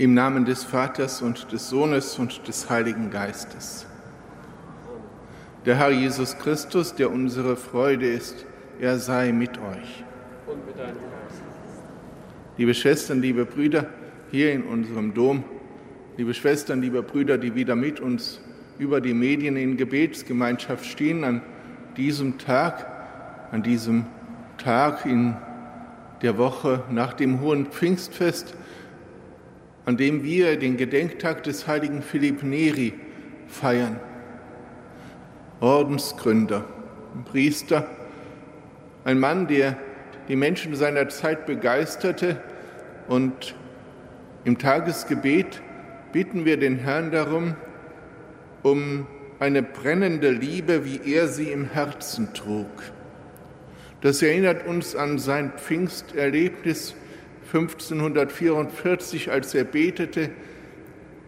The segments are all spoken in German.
Im Namen des Vaters und des Sohnes und des Heiligen Geistes. Der Herr Jesus Christus, der unsere Freude ist, er sei mit euch. Und mit deinem Geist. Liebe Schwestern, liebe Brüder, hier in unserem Dom, liebe Schwestern, liebe Brüder, die wieder mit uns über die Medien in Gebetsgemeinschaft stehen, an diesem Tag, an diesem Tag in der Woche nach dem Hohen Pfingstfest, an dem wir den Gedenktag des heiligen Philipp Neri feiern. Ordensgründer, Priester, ein Mann, der die Menschen seiner Zeit begeisterte und im Tagesgebet bitten wir den Herrn darum, um eine brennende Liebe, wie er sie im Herzen trug. Das erinnert uns an sein Pfingsterlebnis 1544, als er betete,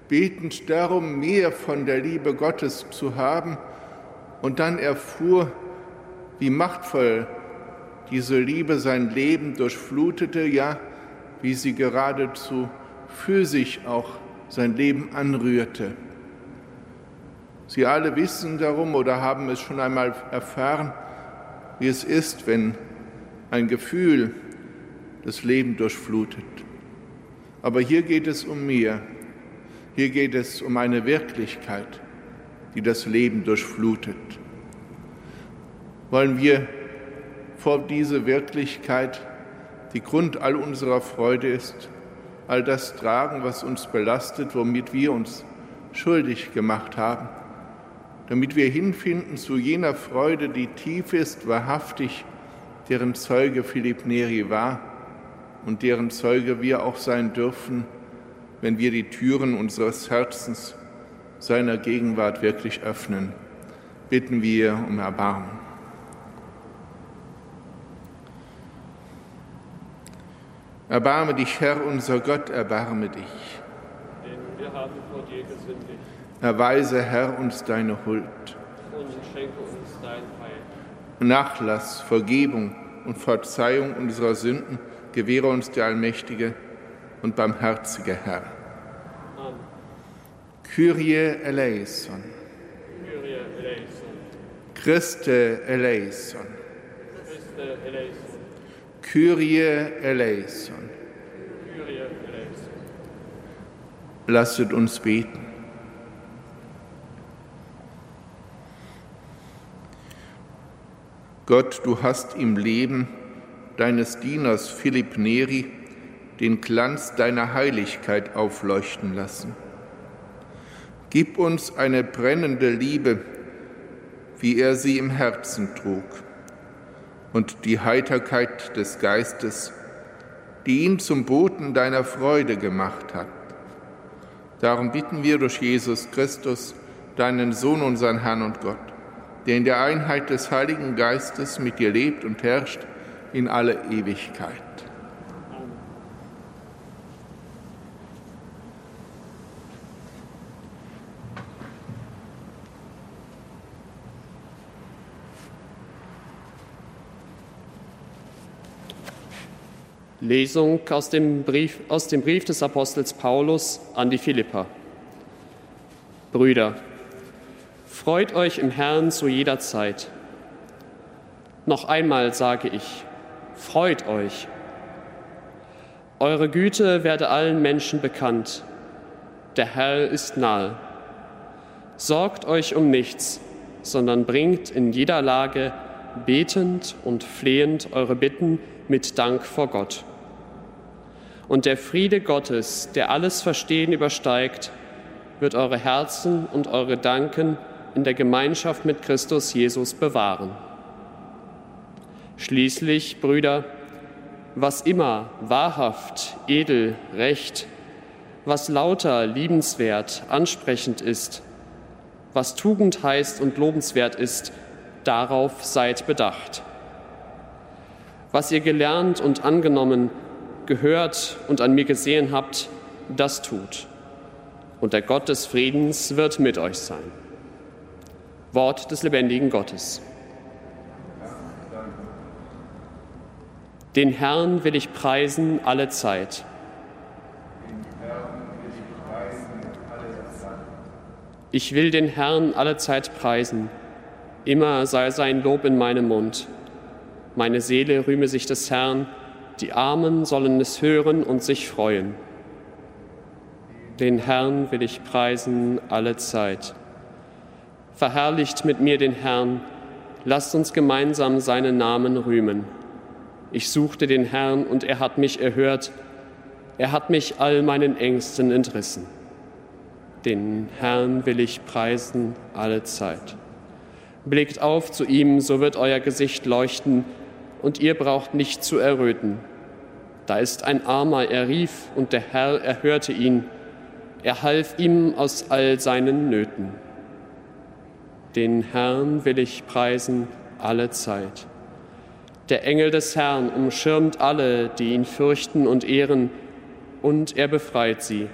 betend darum, mehr von der Liebe Gottes zu haben, und dann erfuhr, wie machtvoll diese Liebe sein Leben durchflutete, ja, wie sie geradezu für sich auch sein Leben anrührte. Sie alle wissen darum oder haben es schon einmal erfahren, wie es ist, wenn ein Gefühl das Leben durchflutet. Aber hier geht es um mehr. Hier geht es um eine Wirklichkeit, die das Leben durchflutet. Wollen wir vor diese Wirklichkeit, die Grund all unserer Freude ist, all das tragen, was uns belastet, womit wir uns schuldig gemacht haben, damit wir hinfinden zu jener Freude, die tief ist, wahrhaftig, deren Zeuge Philipp Neri war und deren Zeuge wir auch sein dürfen, wenn wir die Türen unseres Herzens seiner Gegenwart wirklich öffnen. Bitten wir um Erbarmen. Erbarme dich, Herr, unser Gott, erbarme dich. Denn wir haben vor dir gesündigt. Erweise, Herr, uns deine Huld. Und schenke uns dein Heil. Nachlass, Vergebung und Verzeihung unserer Sünden gewähre uns der allmächtige und barmherzige Herr. Amen. Kyrie eleison. Kyrie eleison. Christe eleison. Christe eleison. Kyrie eleison. Kyrie eleison. Lasset uns beten. Gott, du hast im Leben deines Dieners Philipp Neri den Glanz deiner Heiligkeit aufleuchten lassen. Gib uns eine brennende Liebe, wie er sie im Herzen trug, und die Heiterkeit des Geistes, die ihn zum Boten deiner Freude gemacht hat. Darum bitten wir durch Jesus Christus, deinen Sohn, unseren Herrn und Gott der in der Einheit des Heiligen Geistes mit dir lebt und herrscht in alle Ewigkeit. Lesung aus dem, Brief, aus dem Brief des Apostels Paulus an die Philipper. Brüder, Freut euch im Herrn zu jeder Zeit. Noch einmal sage ich, freut euch. Eure Güte werde allen Menschen bekannt. Der Herr ist nahe. Sorgt euch um nichts, sondern bringt in jeder Lage betend und flehend eure Bitten mit Dank vor Gott. Und der Friede Gottes, der alles Verstehen übersteigt, wird eure Herzen und eure Danken in der Gemeinschaft mit Christus Jesus bewahren. Schließlich, Brüder, was immer wahrhaft, edel, recht, was lauter, liebenswert, ansprechend ist, was Tugend heißt und lobenswert ist, darauf seid bedacht. Was ihr gelernt und angenommen, gehört und an mir gesehen habt, das tut. Und der Gott des Friedens wird mit euch sein. Wort des lebendigen Gottes. Den Herrn will ich preisen alle Zeit. Ich will den Herrn alle Zeit preisen, immer sei sein Lob in meinem Mund. Meine Seele rühme sich des Herrn, die Armen sollen es hören und sich freuen. Den Herrn will ich preisen alle Zeit. Verherrlicht mit mir den Herrn, lasst uns gemeinsam seinen Namen rühmen. Ich suchte den Herrn und er hat mich erhört, er hat mich all meinen Ängsten entrissen. Den Herrn will ich preisen alle Zeit. Blickt auf zu ihm, so wird euer Gesicht leuchten, und ihr braucht nicht zu erröten. Da ist ein Armer, er rief, und der Herr erhörte ihn. Er half ihm aus all seinen Nöten. Den Herrn will ich preisen alle Zeit. Der Engel des Herrn umschirmt alle, die ihn fürchten und ehren, und er befreit sie.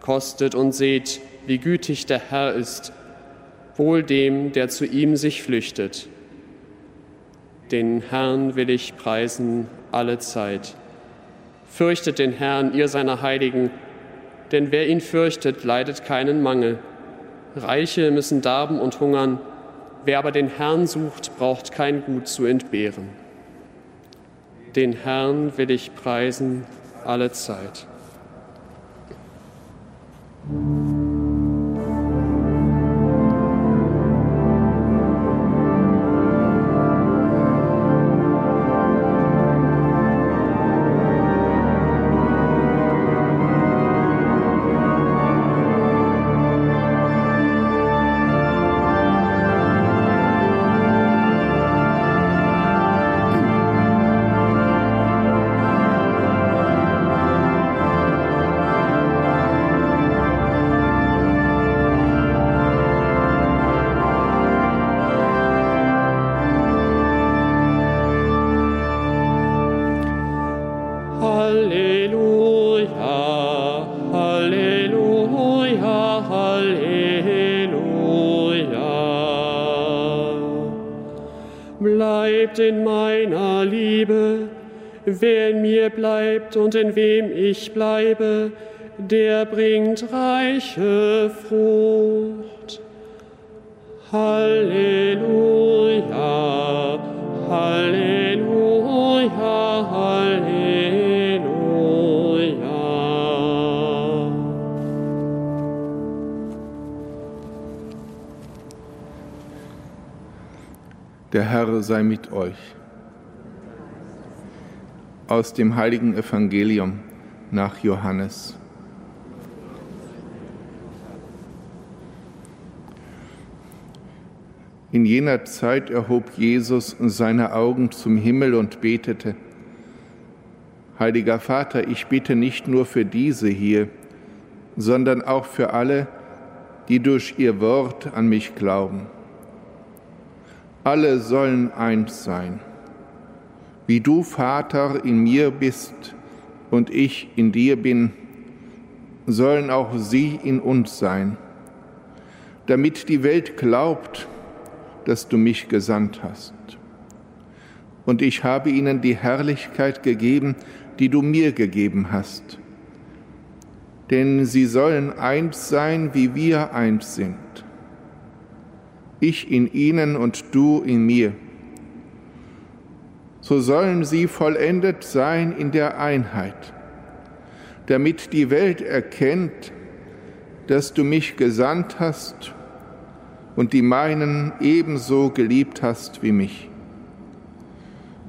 Kostet und seht, wie gütig der Herr ist, wohl dem, der zu ihm sich flüchtet. Den Herrn will ich preisen alle Zeit. Fürchtet den Herrn, ihr seiner Heiligen, denn wer ihn fürchtet, leidet keinen Mangel. Reiche müssen darben und hungern, wer aber den Herrn sucht, braucht kein Gut zu entbehren. Den Herrn will ich preisen alle Zeit. Der Herr sei mit euch aus dem heiligen Evangelium nach Johannes. In jener Zeit erhob Jesus seine Augen zum Himmel und betete, Heiliger Vater, ich bitte nicht nur für diese hier, sondern auch für alle, die durch ihr Wort an mich glauben. Alle sollen eins sein wie du, Vater, in mir bist und ich in dir bin, sollen auch sie in uns sein, damit die Welt glaubt, dass du mich gesandt hast. Und ich habe ihnen die Herrlichkeit gegeben, die du mir gegeben hast. Denn sie sollen eins sein, wie wir eins sind. Ich in ihnen und du in mir so sollen sie vollendet sein in der Einheit, damit die Welt erkennt, dass du mich gesandt hast und die meinen ebenso geliebt hast wie mich.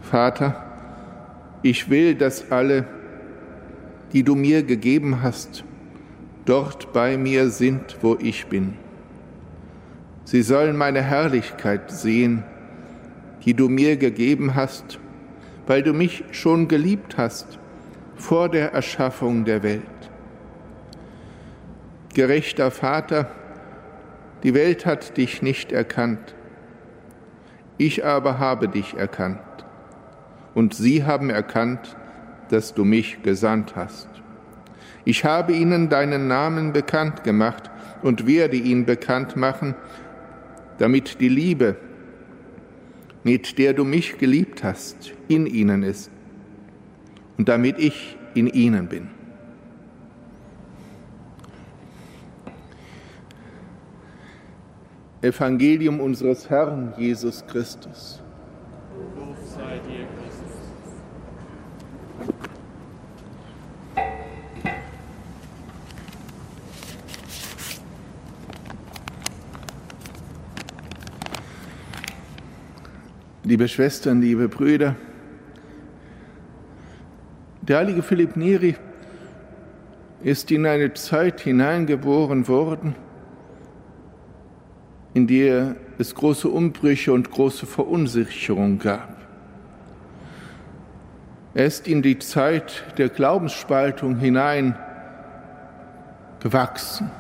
Vater, ich will, dass alle, die du mir gegeben hast, dort bei mir sind, wo ich bin. Sie sollen meine Herrlichkeit sehen, die du mir gegeben hast, weil du mich schon geliebt hast vor der Erschaffung der Welt. Gerechter Vater, die Welt hat dich nicht erkannt, ich aber habe dich erkannt, und sie haben erkannt, dass du mich gesandt hast. Ich habe ihnen deinen Namen bekannt gemacht und werde ihn bekannt machen, damit die Liebe, mit der du mich geliebt hast, in ihnen ist und damit ich in ihnen bin. Evangelium unseres Herrn Jesus Christus. Lob sei dir, Christus. Liebe Schwestern, liebe Brüder, der heilige Philipp Neri ist in eine Zeit hineingeboren worden, in der es große Umbrüche und große Verunsicherung gab. Er ist in die Zeit der Glaubensspaltung hinein gewachsen.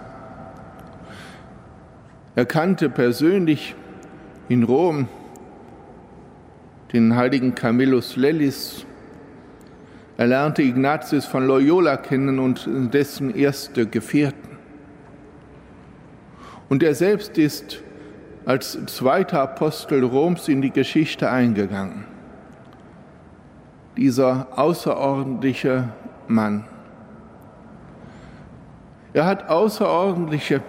Er kannte persönlich in Rom den heiligen Camillus Lellis. Er lernte Ignatius von Loyola kennen und dessen erste Gefährten. Und er selbst ist als zweiter Apostel Roms in die Geschichte eingegangen. Dieser außerordentliche Mann. Er hat außerordentliche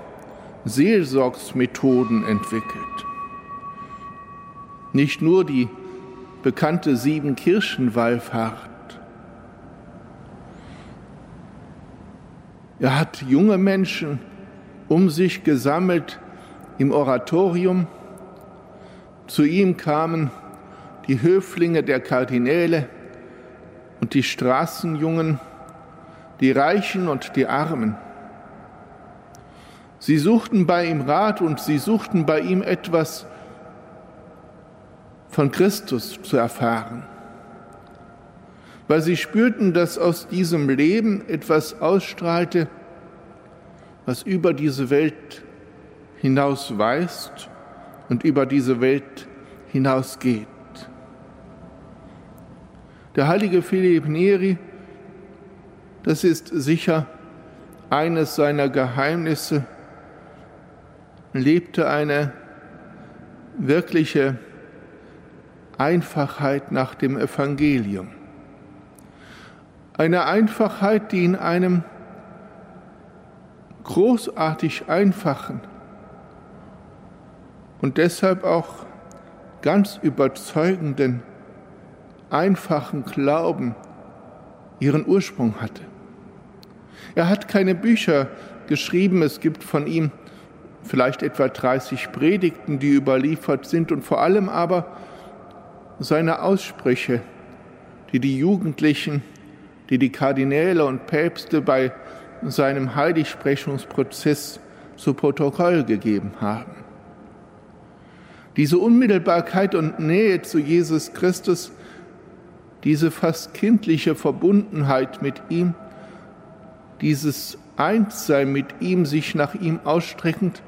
Seelsorgsmethoden entwickelt. Nicht nur die bekannte Siebenkirchenwallfahrt. Er hat junge Menschen um sich gesammelt im Oratorium. Zu ihm kamen die Höflinge der Kardinäle und die Straßenjungen, die Reichen und die Armen. Sie suchten bei ihm Rat und sie suchten bei ihm etwas von Christus zu erfahren, weil sie spürten, dass aus diesem Leben etwas ausstrahlte, was über diese Welt hinaus weist und über diese Welt hinausgeht. Der heilige Philipp Neri, das ist sicher eines seiner Geheimnisse, lebte eine wirkliche Einfachheit nach dem Evangelium. Eine Einfachheit, die in einem großartig einfachen und deshalb auch ganz überzeugenden, einfachen Glauben ihren Ursprung hatte. Er hat keine Bücher geschrieben, es gibt von ihm vielleicht etwa 30 Predigten, die überliefert sind und vor allem aber seine Aussprüche, die die Jugendlichen, die die Kardinäle und Päpste bei seinem Heiligsprechungsprozess zu Protokoll gegeben haben. Diese Unmittelbarkeit und Nähe zu Jesus Christus, diese fast kindliche Verbundenheit mit ihm, dieses Einssein mit ihm, sich nach ihm ausstreckend,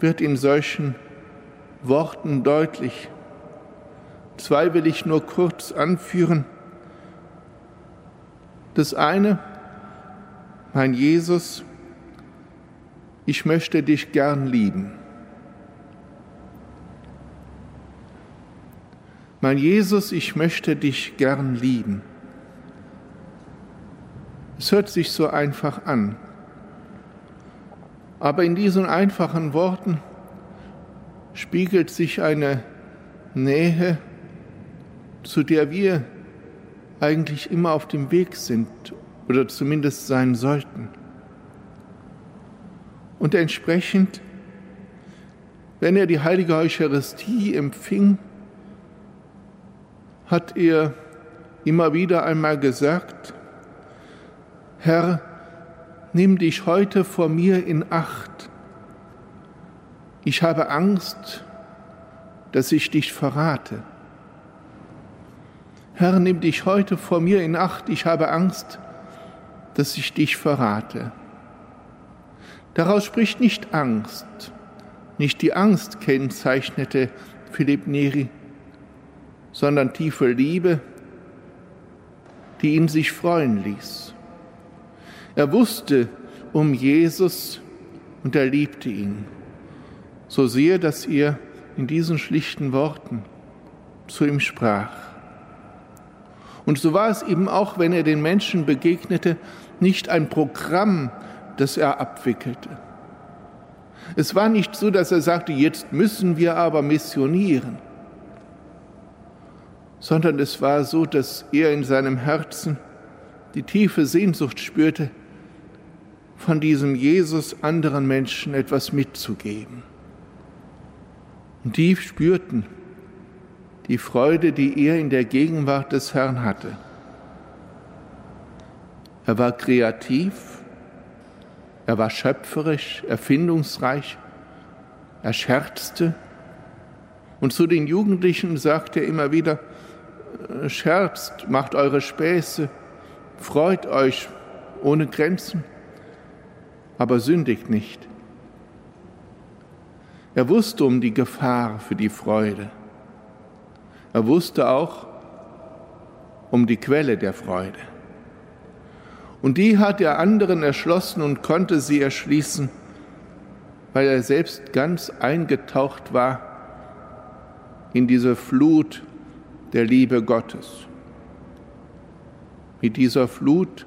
wird in solchen Worten deutlich. Zwei will ich nur kurz anführen. Das eine, mein Jesus, ich möchte dich gern lieben. Mein Jesus, ich möchte dich gern lieben. Es hört sich so einfach an. Aber in diesen einfachen Worten spiegelt sich eine Nähe, zu der wir eigentlich immer auf dem Weg sind oder zumindest sein sollten. Und entsprechend, wenn er die heilige Eucharistie empfing, hat er immer wieder einmal gesagt, Herr, nimm dich heute vor mir in Acht. Ich habe Angst, dass ich dich verrate. Herr, nimm dich heute vor mir in Acht, ich habe Angst, dass ich dich verrate. Daraus spricht nicht Angst, nicht die Angst kennzeichnete Philipp Neri, sondern tiefe Liebe, die ihn sich freuen ließ. Er wusste um Jesus und er liebte ihn, so sehr, dass er in diesen schlichten Worten zu ihm sprach. Und so war es eben auch, wenn er den Menschen begegnete, nicht ein Programm, das er abwickelte. Es war nicht so, dass er sagte, jetzt müssen wir aber missionieren, sondern es war so, dass er in seinem Herzen die tiefe Sehnsucht spürte, von diesem Jesus anderen Menschen etwas mitzugeben. Und die spürten die Freude, die er in der Gegenwart des Herrn hatte. Er war kreativ, er war schöpferisch, erfindungsreich, er scherzte. Und zu den Jugendlichen sagte er immer wieder, scherzt, macht eure Späße, freut euch ohne Grenzen, aber sündigt nicht. Er wusste um die Gefahr für die Freude. Er wusste auch um die Quelle der Freude. Und die hat er anderen erschlossen und konnte sie erschließen, weil er selbst ganz eingetaucht war in diese Flut der Liebe Gottes. Mit dieser Flut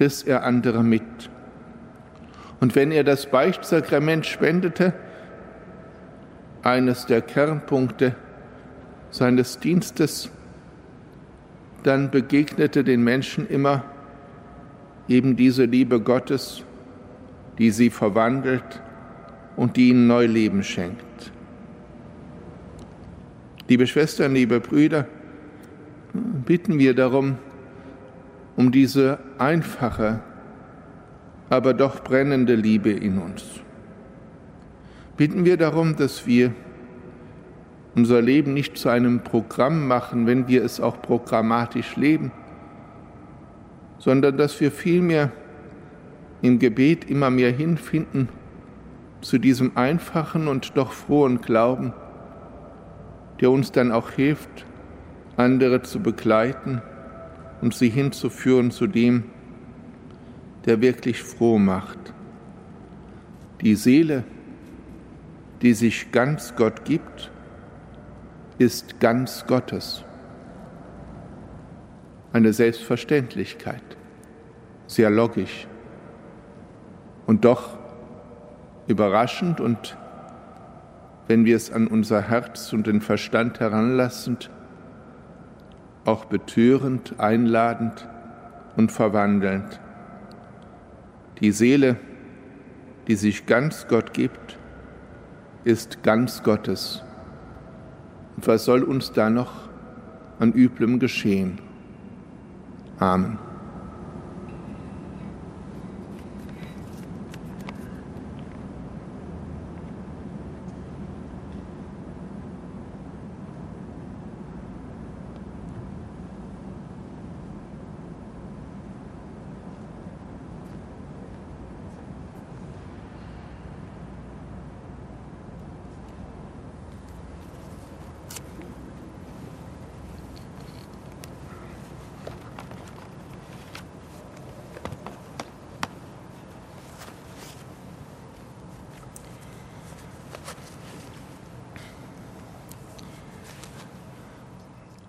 riss er andere mit. Und wenn er das Beichtsakrament spendete, eines der Kernpunkte seines Dienstes, dann begegnete den Menschen immer eben diese Liebe Gottes, die sie verwandelt und die ihnen Neuleben schenkt. Liebe Schwestern, liebe Brüder, bitten wir darum, um diese einfache, aber doch brennende Liebe in uns. Bitten wir darum, dass wir unser Leben nicht zu einem Programm machen, wenn wir es auch programmatisch leben, sondern dass wir vielmehr im Gebet immer mehr hinfinden zu diesem einfachen und doch frohen Glauben, der uns dann auch hilft, andere zu begleiten und sie hinzuführen zu dem, der wirklich froh macht. Die Seele, die sich ganz Gott gibt, ist ganz Gottes eine Selbstverständlichkeit, sehr logisch und doch überraschend und wenn wir es an unser Herz und den Verstand heranlassend, auch betörend, einladend und verwandelnd. Die Seele, die sich ganz Gott gibt, ist ganz Gottes. Und was soll uns da noch an Üblem geschehen? Amen.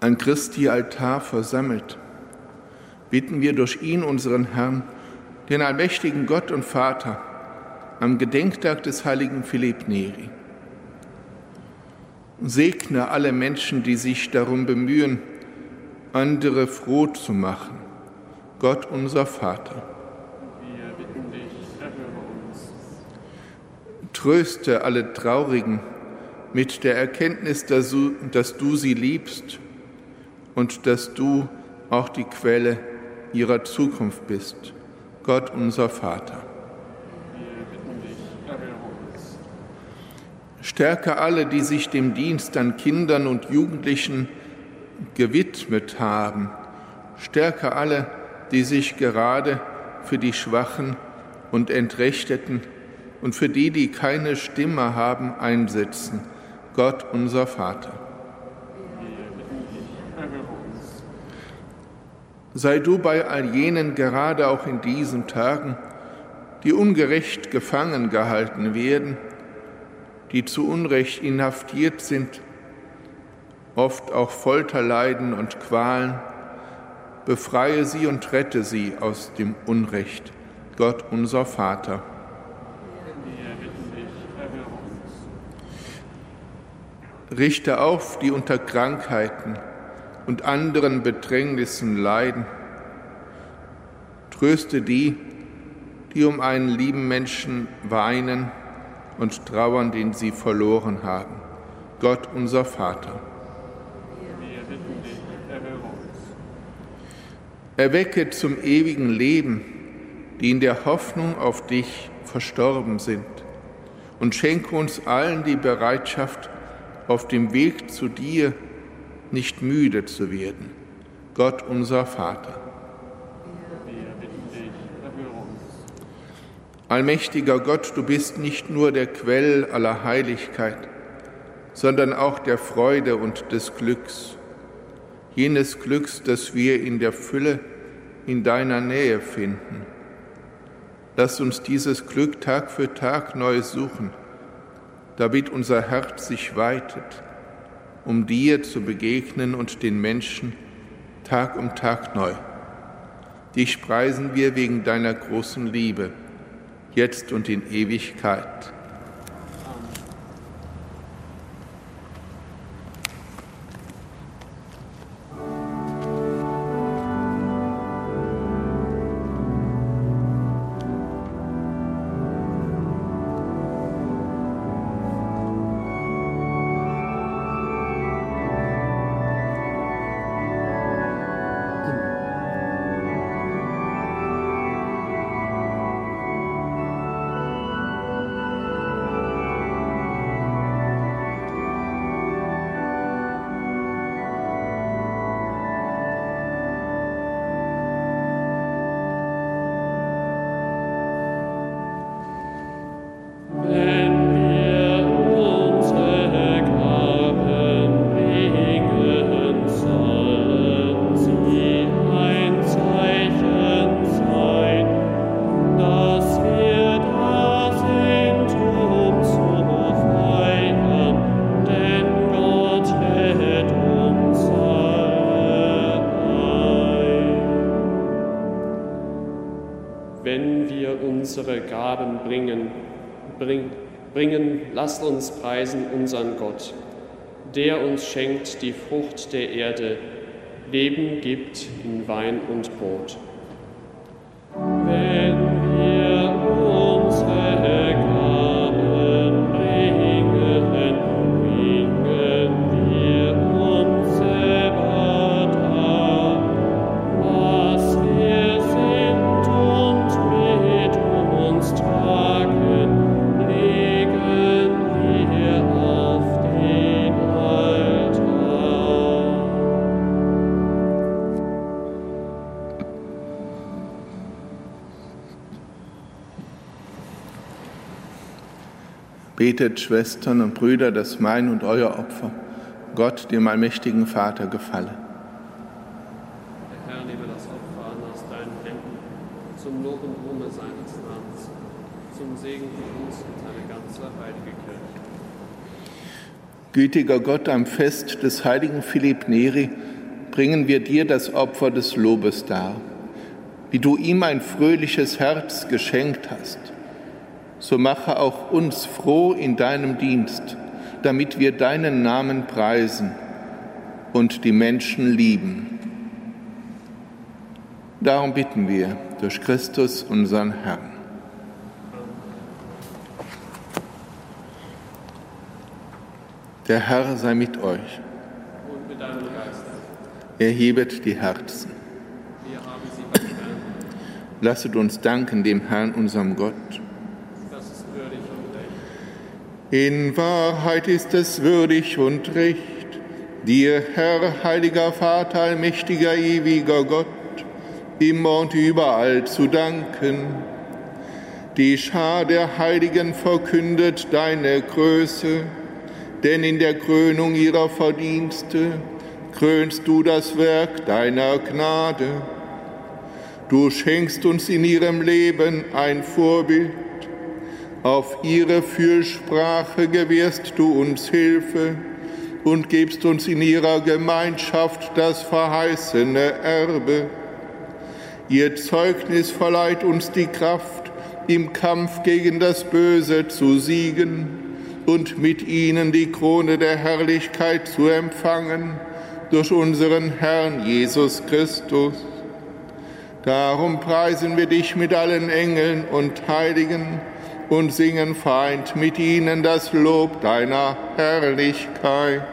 An Christi Altar versammelt, bitten wir durch ihn, unseren Herrn, den allmächtigen Gott und Vater, am Gedenktag des heiligen Philipp Neri. Segne alle Menschen, die sich darum bemühen, andere froh zu machen. Gott unser Vater. Wir bitten dich, erhöre uns. Tröste alle Traurigen mit der Erkenntnis, dass du, dass du sie liebst und dass du auch die Quelle ihrer Zukunft bist. Gott unser Vater. Stärke alle, die sich dem Dienst an Kindern und Jugendlichen gewidmet haben. Stärke alle, die sich gerade für die Schwachen und Entrechteten und für die, die keine Stimme haben, einsetzen. Gott unser Vater. sei du bei all jenen gerade auch in diesen Tagen, die ungerecht gefangen gehalten werden, die zu Unrecht inhaftiert sind, oft auch Folter leiden und Qualen, befreie sie und rette sie aus dem Unrecht, Gott unser Vater. Richte auf, die unter Krankheiten, und anderen Bedrängnissen leiden. Tröste die, die um einen lieben Menschen weinen und trauern, den sie verloren haben. Gott unser Vater. Erwecke zum ewigen Leben, die in der Hoffnung auf dich verstorben sind, und schenke uns allen die Bereitschaft, auf dem Weg zu dir nicht müde zu werden. Gott unser Vater. Allmächtiger Gott, du bist nicht nur der Quell aller Heiligkeit, sondern auch der Freude und des Glücks, jenes Glücks, das wir in der Fülle in deiner Nähe finden. Lass uns dieses Glück Tag für Tag neu suchen, damit unser Herz sich weitet, um dir zu begegnen und den Menschen Tag um Tag neu. Dich preisen wir wegen deiner großen Liebe, jetzt und in Ewigkeit. Bringen, lasst uns preisen unseren Gott, der uns schenkt die Frucht der Erde, Leben gibt in Wein und Brot. Betet, Schwestern und Brüder, dass mein und euer Opfer Gott, dem allmächtigen Vater, gefalle. Der Herr nehme das Opfer an aus deinen Händen, zum Lob und Ruhme seines Namens, zum Segen für uns und seine ganze heilige Kirche. Gütiger Gott, am Fest des heiligen Philipp Neri bringen wir dir das Opfer des Lobes dar. Wie du ihm ein fröhliches Herz geschenkt hast, so mache auch uns froh in deinem Dienst, damit wir deinen Namen preisen und die Menschen lieben. Darum bitten wir durch Christus, unseren Herrn. Der Herr sei mit euch. Und mit deinem Geist. Erhebet die Herzen. Wir haben sie. Lasset uns danken dem Herrn, unserem Gott. Das ist würdig und recht. In Wahrheit ist es würdig und recht, dir, Herr, heiliger Vater, allmächtiger, ewiger Gott, immer und überall zu danken. Die Schar der Heiligen verkündet deine Größe, denn in der Krönung ihrer Verdienste krönst du das Werk deiner Gnade. Du schenkst uns in ihrem Leben ein Vorbild, auf ihre Fürsprache gewährst du uns Hilfe und gibst uns in ihrer Gemeinschaft das verheißene Erbe. Ihr Zeugnis verleiht uns die Kraft, im Kampf gegen das Böse zu siegen und mit ihnen die Krone der Herrlichkeit zu empfangen durch unseren Herrn Jesus Christus. Darum preisen wir dich mit allen Engeln und Heiligen und singen feind mit ihnen das Lob deiner Herrlichkeit.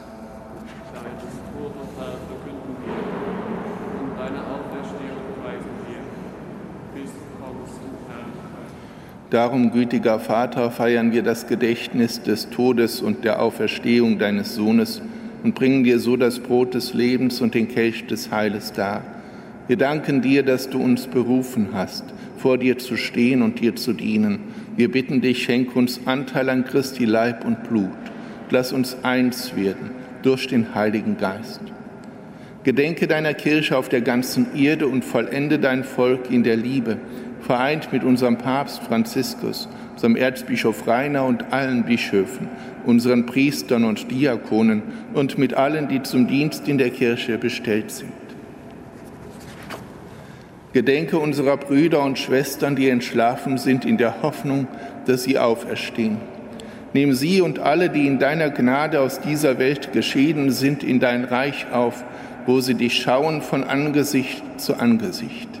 Darum, gütiger Vater, feiern wir das Gedächtnis des Todes und der Auferstehung deines Sohnes und bringen dir so das Brot des Lebens und den Kelch des Heiles dar. Wir danken dir, dass du uns berufen hast, vor dir zu stehen und dir zu dienen. Wir bitten dich, schenk uns Anteil an Christi Leib und Blut. Lass uns eins werden durch den Heiligen Geist. Gedenke deiner Kirche auf der ganzen Erde und vollende dein Volk in der Liebe vereint mit unserem Papst Franziskus, unserem Erzbischof Rainer und allen Bischöfen, unseren Priestern und Diakonen und mit allen, die zum Dienst in der Kirche bestellt sind. Gedenke unserer Brüder und Schwestern, die entschlafen sind, in der Hoffnung, dass sie auferstehen. Nimm sie und alle, die in deiner Gnade aus dieser Welt geschieden sind, in dein Reich auf, wo sie dich schauen von Angesicht zu Angesicht.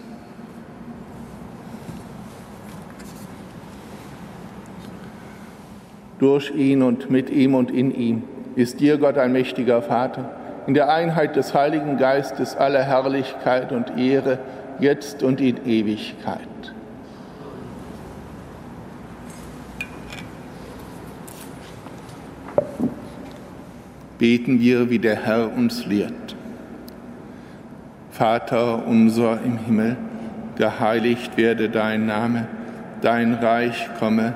Durch ihn und mit ihm und in ihm ist dir, Gott, ein mächtiger Vater, in der Einheit des Heiligen Geistes aller Herrlichkeit und Ehre, jetzt und in Ewigkeit. Beten wir, wie der Herr uns lehrt. Vater unser im Himmel, geheiligt werde dein Name dein Reich komme,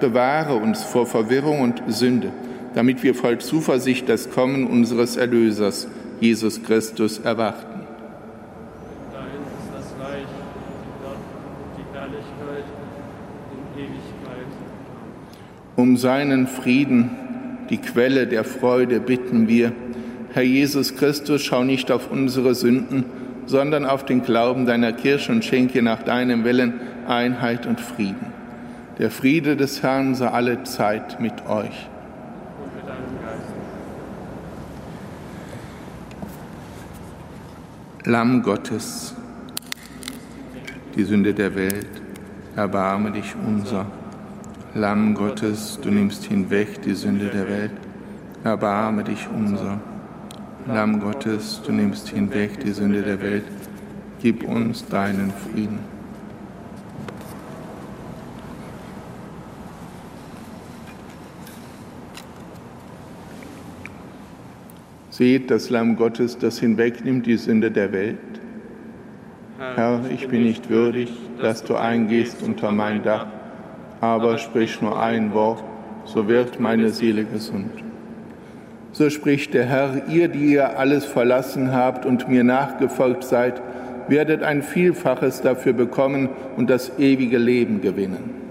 bewahre uns vor Verwirrung und Sünde, damit wir voll Zuversicht das Kommen unseres Erlösers, Jesus Christus, erwarten. Dein ist das Reich, die Gott, die Herrlichkeit in Ewigkeit. Um seinen Frieden, die Quelle der Freude, bitten wir, Herr Jesus Christus, schau nicht auf unsere Sünden, sondern auf den Glauben deiner Kirche und schenke nach deinem Willen Einheit und Frieden. Der Friede des Herrn sei alle Zeit mit euch. Lamm Gottes, die Sünde der Welt, erbarme dich unser. Lamm Gottes, du nimmst hinweg die Sünde der Welt, erbarme dich unser. Lamm Gottes, du nimmst hinweg die Sünde der Welt, gib uns deinen Frieden. Seht das Lamm Gottes, das hinwegnimmt die Sünde der Welt. Herr, ich bin nicht würdig, dass du eingehst unter mein Dach, aber sprich nur ein Wort, so wird meine Seele gesund. So spricht der Herr, ihr, die ihr alles verlassen habt und mir nachgefolgt seid, werdet ein Vielfaches dafür bekommen und das ewige Leben gewinnen.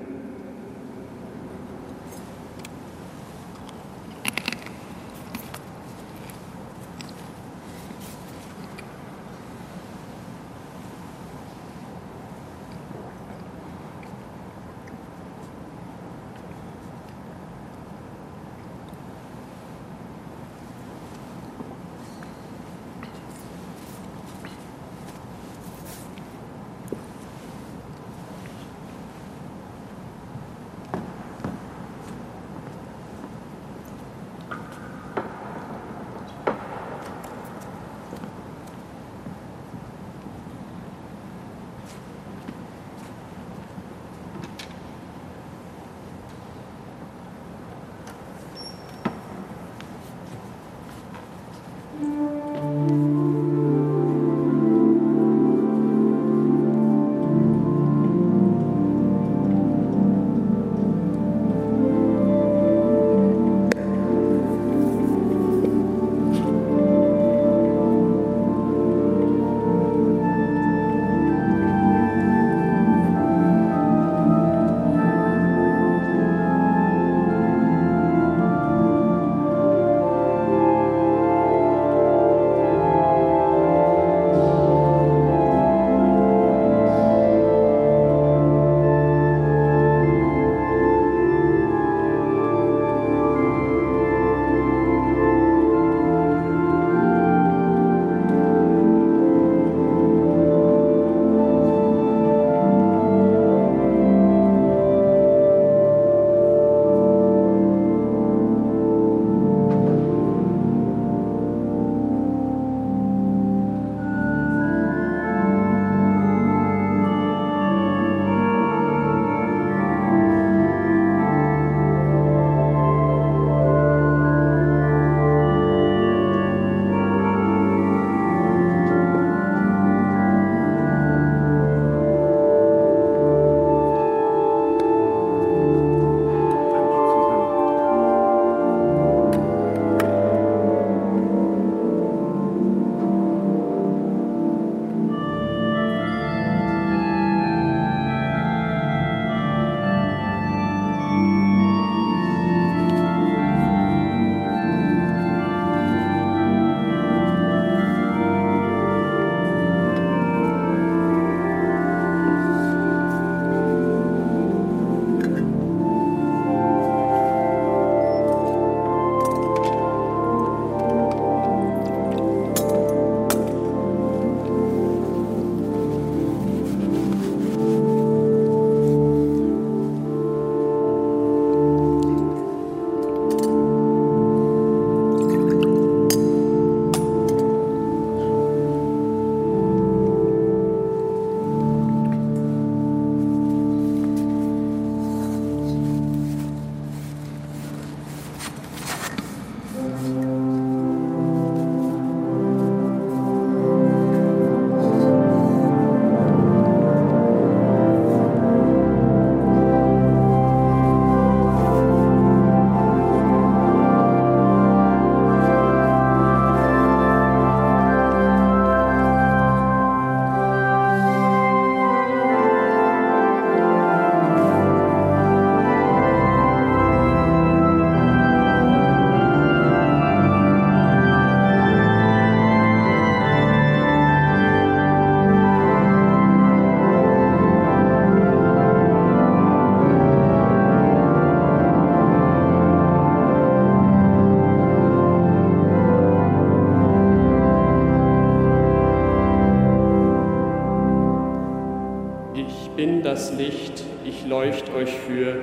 Das Licht, ich leucht euch für,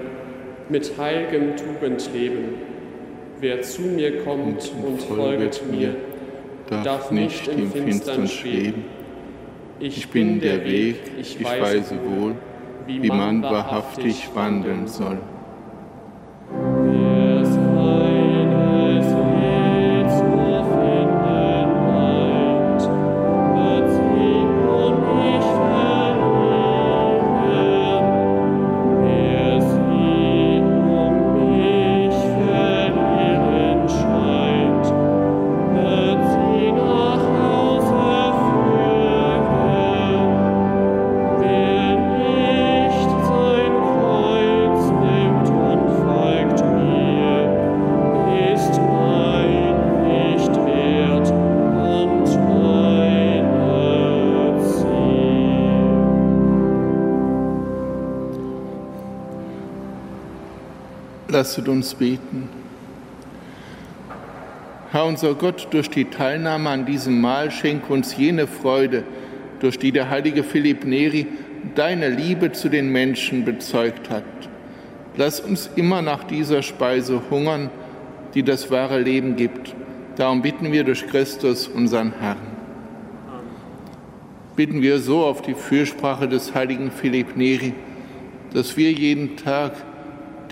mit heilgem Tugendleben. Wer zu mir kommt und, folget mir, darf nicht im Finstern schweben. Ich bin der Weg, ich weise wohl, wie man wahrhaftig wandeln soll. Lasset uns beten. Herr unser Gott, durch die Teilnahme an diesem Mahl schenk uns jene Freude, durch die der heilige Philipp Neri deine Liebe zu den Menschen bezeugt hat. Lass uns immer nach dieser Speise hungern, die das wahre Leben gibt. Darum bitten wir durch Christus, unseren Herrn. Bitten wir so auf die Fürsprache des heiligen Philipp Neri, dass wir jeden Tag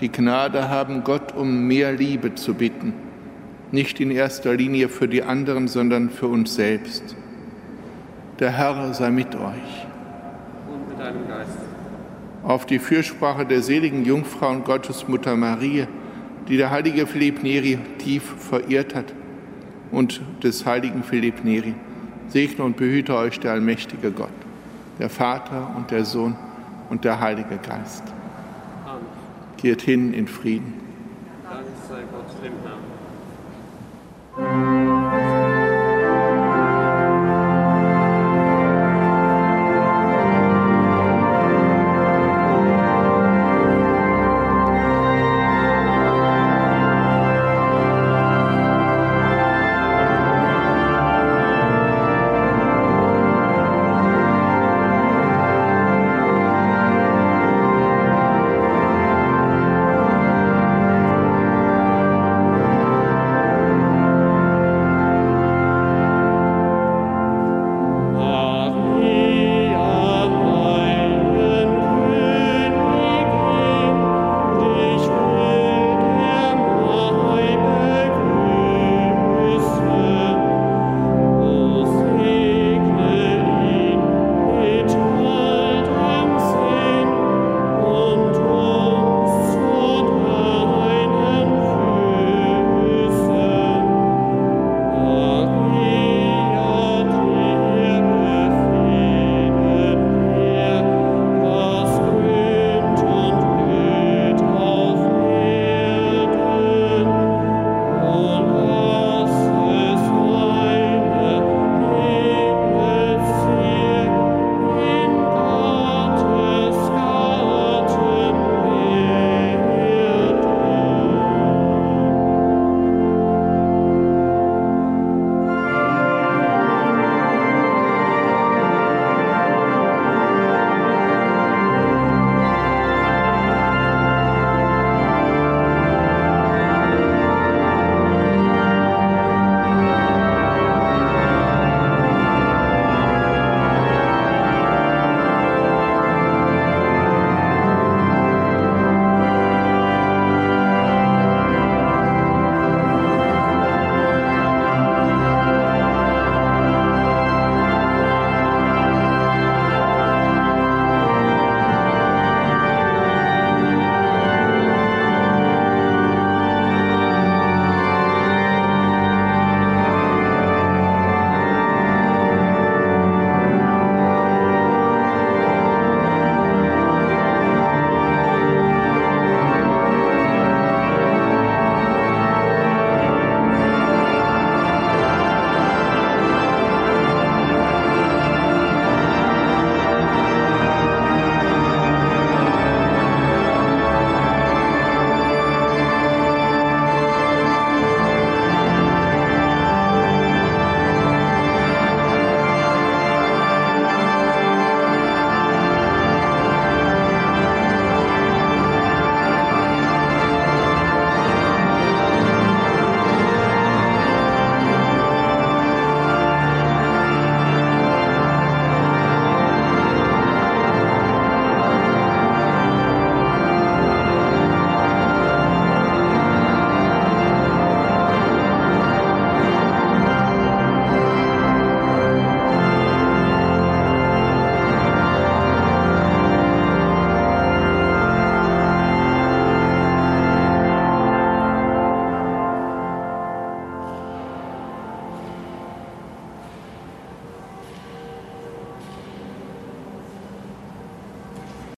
die Gnade haben, Gott um mehr Liebe zu bitten. Nicht in erster Linie für die anderen, sondern für uns selbst. Der Herr sei mit euch. Und mit deinem Geist. Auf die Fürsprache der seligen Jungfrau und Gottesmutter Maria, die der heilige Philipp Neri tief verehrt hat, und des heiligen Philipp Neri, segne und behüte euch der allmächtige Gott, der Vater und der Sohn und der Heilige Geist. Geht hin in Frieden. Dank sei Gott dem Herrn.